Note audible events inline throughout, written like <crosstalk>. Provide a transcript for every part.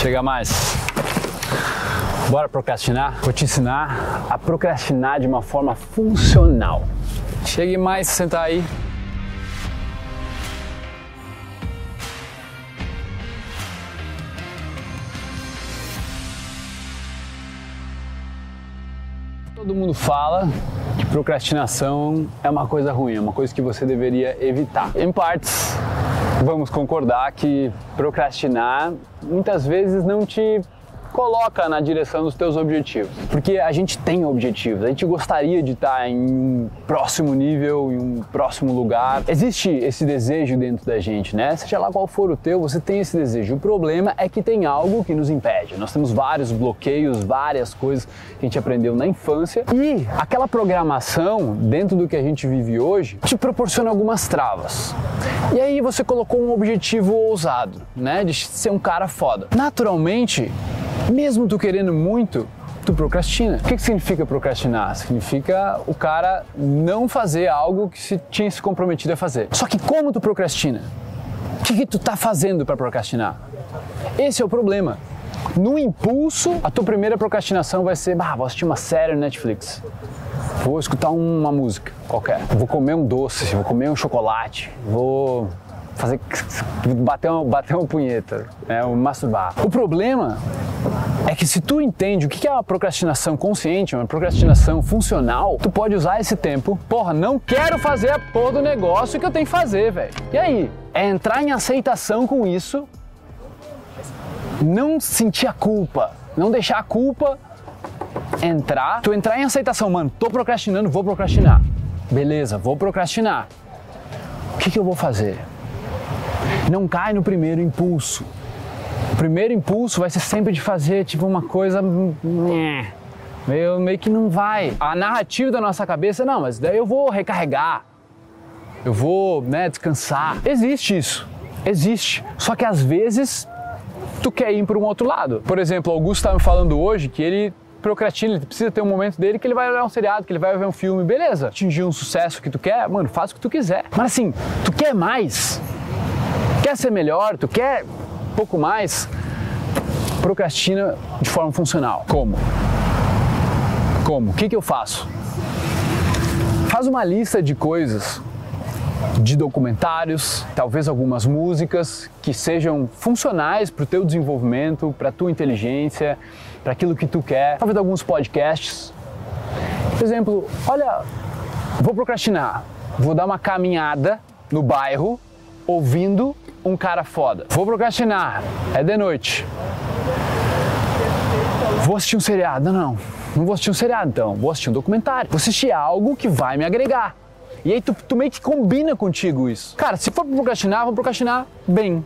Chega mais. Bora procrastinar? Vou te ensinar a procrastinar de uma forma funcional. Chegue mais, sentar aí. Todo mundo fala que procrastinação é uma coisa ruim, é uma coisa que você deveria evitar. Em partes, vamos concordar que procrastinar muitas vezes não te coloca na direção dos teus objetivos. Porque a gente tem objetivos, a gente gostaria de estar em um próximo nível, em um próximo lugar. Existe esse desejo dentro da gente, né? Seja lá qual for o teu, você tem esse desejo. O problema é que tem algo que nos impede. Nós temos vários bloqueios, várias coisas que a gente aprendeu na infância e aquela programação dentro do que a gente vive hoje te proporciona algumas travas. E aí você colocou um objetivo ousado, né, de ser um cara foda. Naturalmente, mesmo tu querendo muito, tu procrastina. O que, que significa procrastinar? Significa o cara não fazer algo que se tinha se comprometido a fazer. Só que como tu procrastina? O que, que tu tá fazendo para procrastinar? Esse é o problema. No impulso, a tua primeira procrastinação vai ser, bah, vou assistir uma série no Netflix. Vou escutar uma música qualquer. Vou comer um doce, vou comer um chocolate, vou fazer bater uma, bater uma punheta, né, um masturbar. O problema é que se tu entende o que é uma procrastinação consciente, uma procrastinação funcional, tu pode usar esse tempo, porra, não quero fazer a porra do negócio que eu tenho que fazer, velho. E aí? É entrar em aceitação com isso, não sentir a culpa, não deixar a culpa entrar, tu entrar em aceitação, mano, tô procrastinando, vou procrastinar. Beleza, vou procrastinar. O que, que eu vou fazer? Não cai no primeiro impulso. Primeiro impulso vai ser sempre de fazer tipo uma coisa meio, meio que não vai. A narrativa da nossa cabeça, não, mas daí eu vou recarregar, eu vou né, descansar. Existe isso, existe. Só que às vezes tu quer ir para um outro lado. Por exemplo, o Augusto estava me falando hoje que ele procrastina, ele precisa ter um momento dele que ele vai olhar um seriado, que ele vai ver um filme, beleza. Atingir um sucesso que tu quer, mano, faz o que tu quiser. Mas assim, tu quer mais? quer ser melhor, tu quer pouco mais, procrastina de forma funcional. Como? Como? O que, que eu faço? Faz uma lista de coisas, de documentários, talvez algumas músicas que sejam funcionais para o teu desenvolvimento, para a tua inteligência, para aquilo que tu quer. Talvez alguns podcasts. Por exemplo, olha, vou procrastinar, vou dar uma caminhada no bairro ouvindo um cara foda. Vou procrastinar, é de noite. Vou assistir um seriado. Não, não, não vou assistir um seriado então. Vou assistir um documentário. Vou assistir algo que vai me agregar. E aí tu, tu meio que combina contigo isso. Cara, se for procrastinar, vou procrastinar bem.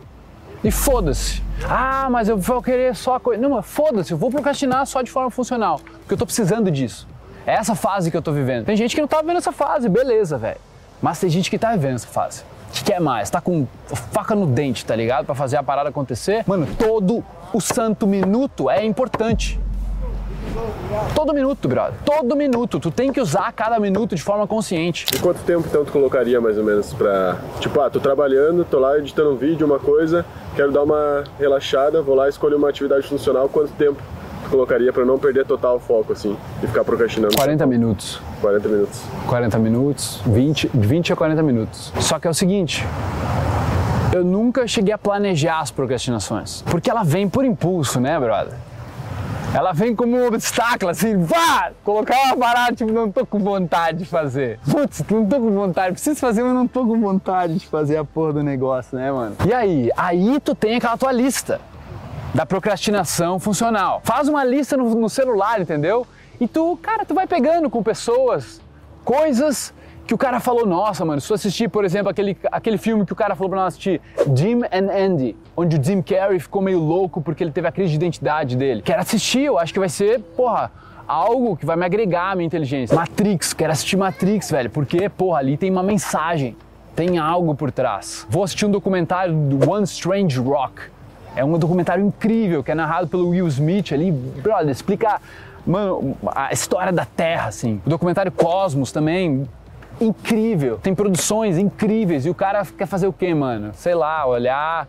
E foda-se. Ah, mas eu vou querer só a coisa. Não, mas foda-se, eu vou procrastinar só de forma funcional. Porque eu tô precisando disso. É essa fase que eu tô vivendo. Tem gente que não tá vivendo essa fase, beleza, velho. Mas tem gente que tá vivendo essa fase que quer mais? Tá com faca no dente, tá ligado? Para fazer a parada acontecer. Mano, todo o santo minuto é importante. Todo minuto, brother. Todo minuto. Tu tem que usar cada minuto de forma consciente. E quanto tempo então tu colocaria mais ou menos pra. Tipo, ah, tô trabalhando, tô lá editando um vídeo, uma coisa, quero dar uma relaxada, vou lá escolher uma atividade funcional, quanto tempo colocaria para não perder total foco, assim, e ficar procrastinando? 40 minutos. 40 minutos. 40 minutos, 20, 20 a 40 minutos. Só que é o seguinte, eu nunca cheguei a planejar as procrastinações, porque ela vem por impulso, né, brother? Ela vem como um obstáculo, assim, vá! Colocar uma parada, tipo, não tô com vontade de fazer. Putz, não tô com vontade, preciso fazer, mas não tô com vontade de fazer a porra do negócio, né, mano? E aí? Aí tu tem aquela tua lista da procrastinação funcional. Faz uma lista no, no celular, entendeu? E tu, cara, tu vai pegando com pessoas, coisas que o cara falou, nossa, mano, se tu assistir, por exemplo, aquele, aquele filme que o cara falou pra nós assistir, Jim and Andy, onde o Jim Carrey ficou meio louco porque ele teve a crise de identidade dele. Quero assistir, eu acho que vai ser, porra, algo que vai me agregar à minha inteligência. Matrix, quero assistir Matrix, velho, porque, porra, ali tem uma mensagem, tem algo por trás. Vou assistir um documentário do One Strange Rock, é um documentário incrível que é narrado pelo Will Smith ali, brother, explica mano, a história da Terra, assim. O documentário Cosmos também, incrível. Tem produções incríveis e o cara quer fazer o quê, mano? Sei lá, olhar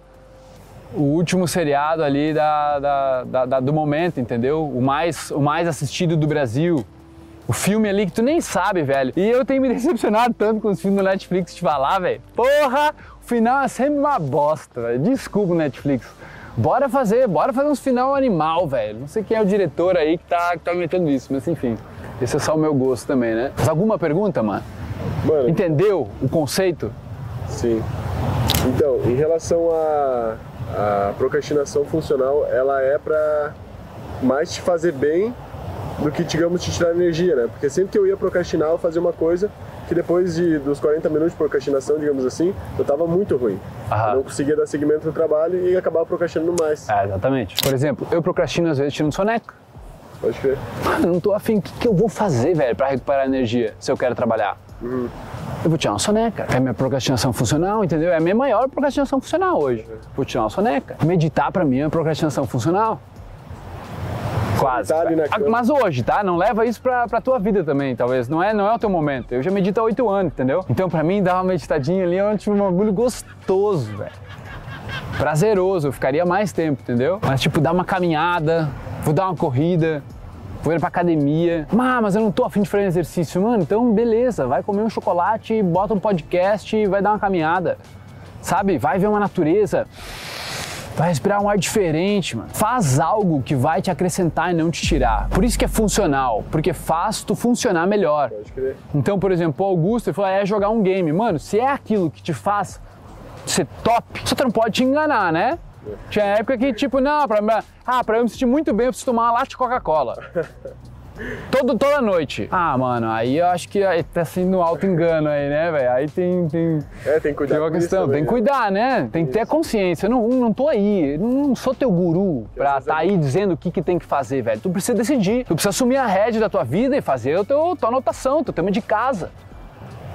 o último seriado ali da, da, da, da, do momento, entendeu? O mais, o mais assistido do Brasil. O filme ali que tu nem sabe, velho. E eu tenho me decepcionado tanto com os filmes do Netflix te falar, velho. Porra, o final é sempre uma bosta, velho. Desculpa, Netflix. Bora fazer, bora fazer uns final animal, velho. Não sei quem é o diretor aí que tá, que tá isso, mas enfim. Esse é só o meu gosto também, né? Mas alguma pergunta, mano? Mano, Entendeu o conceito? sim. Então, em relação à à procrastinação funcional, ela é pra mais te fazer bem do que, digamos, te tirar energia, né? Porque sempre que eu ia procrastinar, eu fazia uma coisa que depois de, dos 40 minutos de procrastinação, digamos assim, eu tava muito ruim. Aham. Eu não conseguia dar seguimento no trabalho e acabava procrastinando mais. É, exatamente. Por exemplo, eu procrastino às vezes tirando soneca. Pode crer. Mano, eu não tô afim. O que, que eu vou fazer, velho, pra recuperar energia se eu quero trabalhar? Eu vou tirar uma soneca. É minha procrastinação funcional, entendeu? É a minha maior procrastinação funcional hoje. Vou tirar uma soneca. Meditar pra mim é procrastinação funcional. Quase. Ah. Mas hoje, tá? Não leva isso pra, pra tua vida também, talvez. Não é, não é o teu momento. Eu já medito há oito anos, entendeu? Então, pra mim, dar uma meditadinha ali é um, tipo, um bagulho gostoso, velho prazeroso, eu ficaria mais tempo, entendeu? Mas tipo, dar uma caminhada, vou dar uma corrida, vou ir pra academia. Ah, mas eu não tô afim de fazer exercício, mano. Então, beleza, vai comer um chocolate, bota um podcast e vai dar uma caminhada. Sabe? Vai ver uma natureza. Vai respirar um ar diferente, mano. Faz algo que vai te acrescentar e não te tirar. Por isso que é funcional, porque faz tu funcionar melhor. Pode crer. Então, por exemplo, o Augusto ele falou: é jogar um game. Mano, se é aquilo que te faz ser top, tu não pode te enganar, né? Tinha época que, tipo, não, pra, ah, pra eu me sentir muito bem, eu preciso tomar uma latte de Coca-Cola. <laughs> Todo, toda noite. Ah, mano, aí eu acho que tá sendo um alto engano aí, né, velho? Aí tem, tem, É, tem que cuidar tem uma questão, também, tem que né? cuidar, né? Tem que ter a consciência. Eu não, não tô aí, eu não sou teu guru pra tá aí dizendo o que, que tem que fazer, velho. Tu precisa decidir. Tu precisa assumir a rédea da tua vida e fazer a teu, tua anotação, teu tema de casa.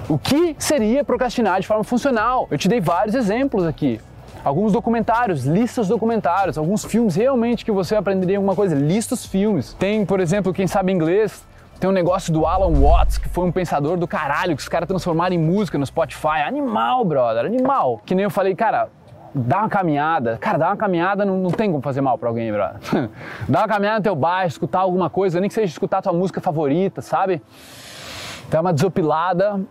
O que seria procrastinar de forma funcional? Eu te dei vários exemplos aqui. Alguns documentários, listas documentários, alguns filmes realmente que você aprenderia alguma coisa, listas filmes. Tem, por exemplo, quem sabe inglês, tem um negócio do Alan Watts, que foi um pensador do caralho, que os caras transformaram em música no Spotify. Animal, brother, animal. Que nem eu falei, cara, dá uma caminhada. Cara, dar uma caminhada não, não tem como fazer mal pra alguém, brother. <laughs> dá uma caminhada no teu bairro, escutar alguma coisa, nem que seja escutar tua música favorita, sabe? Dá uma desopilada.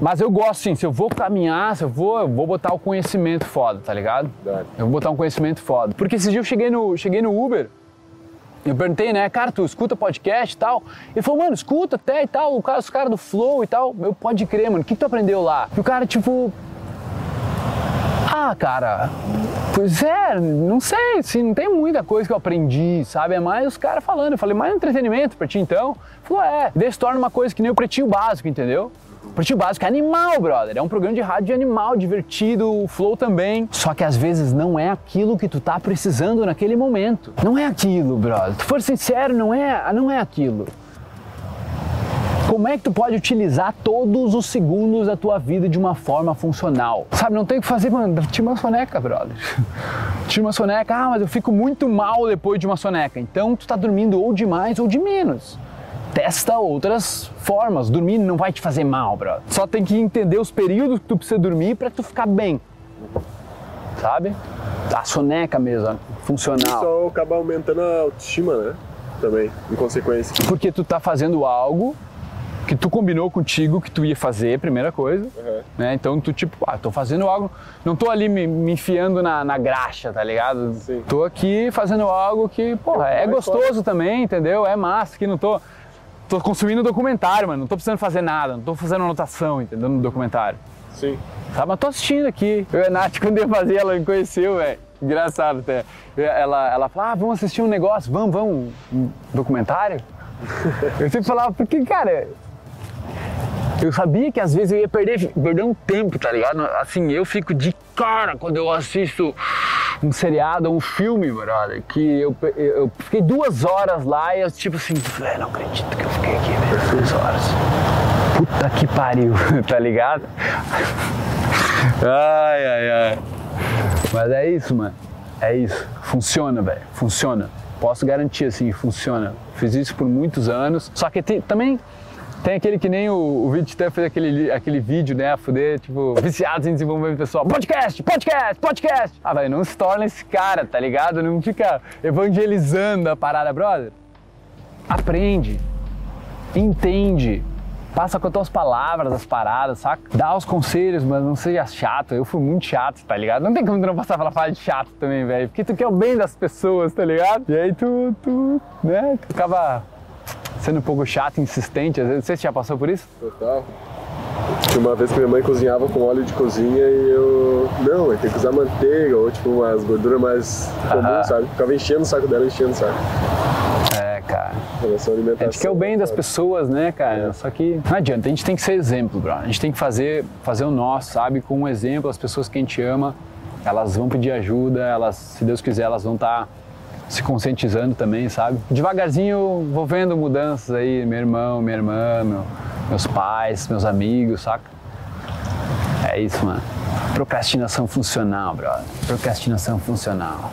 Mas eu gosto sim, se eu vou caminhar, se eu vou, eu vou botar o conhecimento foda, tá ligado? Eu vou botar um conhecimento foda. Porque esse dia eu cheguei no, cheguei no Uber, eu perguntei, né, cara, tu escuta podcast e tal? Ele falou, mano, escuta até e tal, o cara- os caras do Flow e tal. Eu, pode crer, mano, o que, que tu aprendeu lá? E o cara, tipo, ah, cara, pois é, não sei, assim, não tem muita coisa que eu aprendi, sabe? É mais os caras falando. Eu falei, mais entretenimento pra ti então? Ele falou, é, daí se torna uma coisa que nem o pretinho básico, entendeu? O Pretinho Básico é animal, brother. É um programa de rádio animal, divertido, o Flow também. Só que às vezes não é aquilo que tu tá precisando naquele momento. Não é aquilo, brother. Tu for sincero, não é, não é aquilo. Como é que tu pode utilizar todos os segundos da tua vida de uma forma funcional? Sabe, não tem o que fazer, mano. Tira uma soneca, brother. <laughs> Tira uma soneca. Ah, mas eu fico muito mal depois de uma soneca. Então tu tá dormindo ou de mais ou de menos. Testa outras formas. Dormir não vai te fazer mal, brother. Só tem que entender os períodos que tu precisa dormir pra tu ficar bem. Sabe? A soneca mesmo, funcional. Só acaba aumentando a autoestima, né? Também, em consequência. Porque tu tá fazendo algo que tu combinou contigo que tu ia fazer, primeira coisa. Uhum. Né? Então tu tipo, ah, tô fazendo algo, não tô ali me, me enfiando na, na graxa, tá ligado? Sim. Tô aqui fazendo algo que, porra, é Vai gostoso fora. também, entendeu? É massa, que não tô. Tô consumindo documentário, mano. Não tô precisando fazer nada, não tô fazendo anotação, entendeu? No documentário. Sim. Tá, mas tô assistindo aqui. Eu e a Nath, <laughs> quando eu ia fazer, ela me conheceu, velho. Engraçado até. Ela, ela falou, ah, vamos assistir um negócio, vamos, vamos, um documentário? eu sempre falava, porque, cara, eu sabia que às vezes eu ia perder, perder um tempo, tá ligado? Assim, eu fico de cara quando eu assisto um seriado, um filme, brother, que eu, eu fiquei duas horas lá e eu tipo assim, velho, não acredito que eu fiquei aqui, velho, duas horas. Puta que pariu, <laughs> tá ligado? Ai, ai, ai. Mas é isso, mano. É isso. Funciona, velho. Funciona. Posso garantir, assim, funciona. Fiz isso por muitos anos. Só que tem- também Tem aquele que nem o, o até fez aquele, aquele vídeo, né? A fuder, tipo, viciados em desenvolvimento pessoal. Podcast, podcast, podcast. Ah, velho, não se torna esse cara, tá ligado? Não fica evangelizando a parada, brother. Aprende, entende, passa com as tuas palavras as paradas, saca? Dá os conselhos, mas não seja chato. Eu fui muito chato, tá ligado? Não tem como tu não passar pela fase de chato também, velho. Porque tu quer o bem das pessoas, tá ligado? E aí tu, tu né, tu acaba sendo um pouco chato, insistente. Às vezes você já passou por isso? Total. Tinha uma vez que minha mãe cozinhava com óleo de cozinha e eu. Não, tem que usar manteiga ou tipo umas gorduras mais comuns, sabe? Ficava enchendo o saco dela, enchendo o saco. É, cara. A gente quer o bem das pessoas, né, cara? Só que não adianta, a gente tem que ser exemplo, bro. A gente tem que fazer, fazer o nosso, sabe? Com um exemplo, as pessoas que a gente ama, elas vão pedir ajuda, elas, se Deus quiser, elas vão estar se conscientizando também, sabe? Devagarzinho vou vendo mudanças aí, meu irmão, minha irmã, meu- meus pais, meus amigos, saca? É isso, mano. Procrastinação funcional, brother. Procrastinação funcional.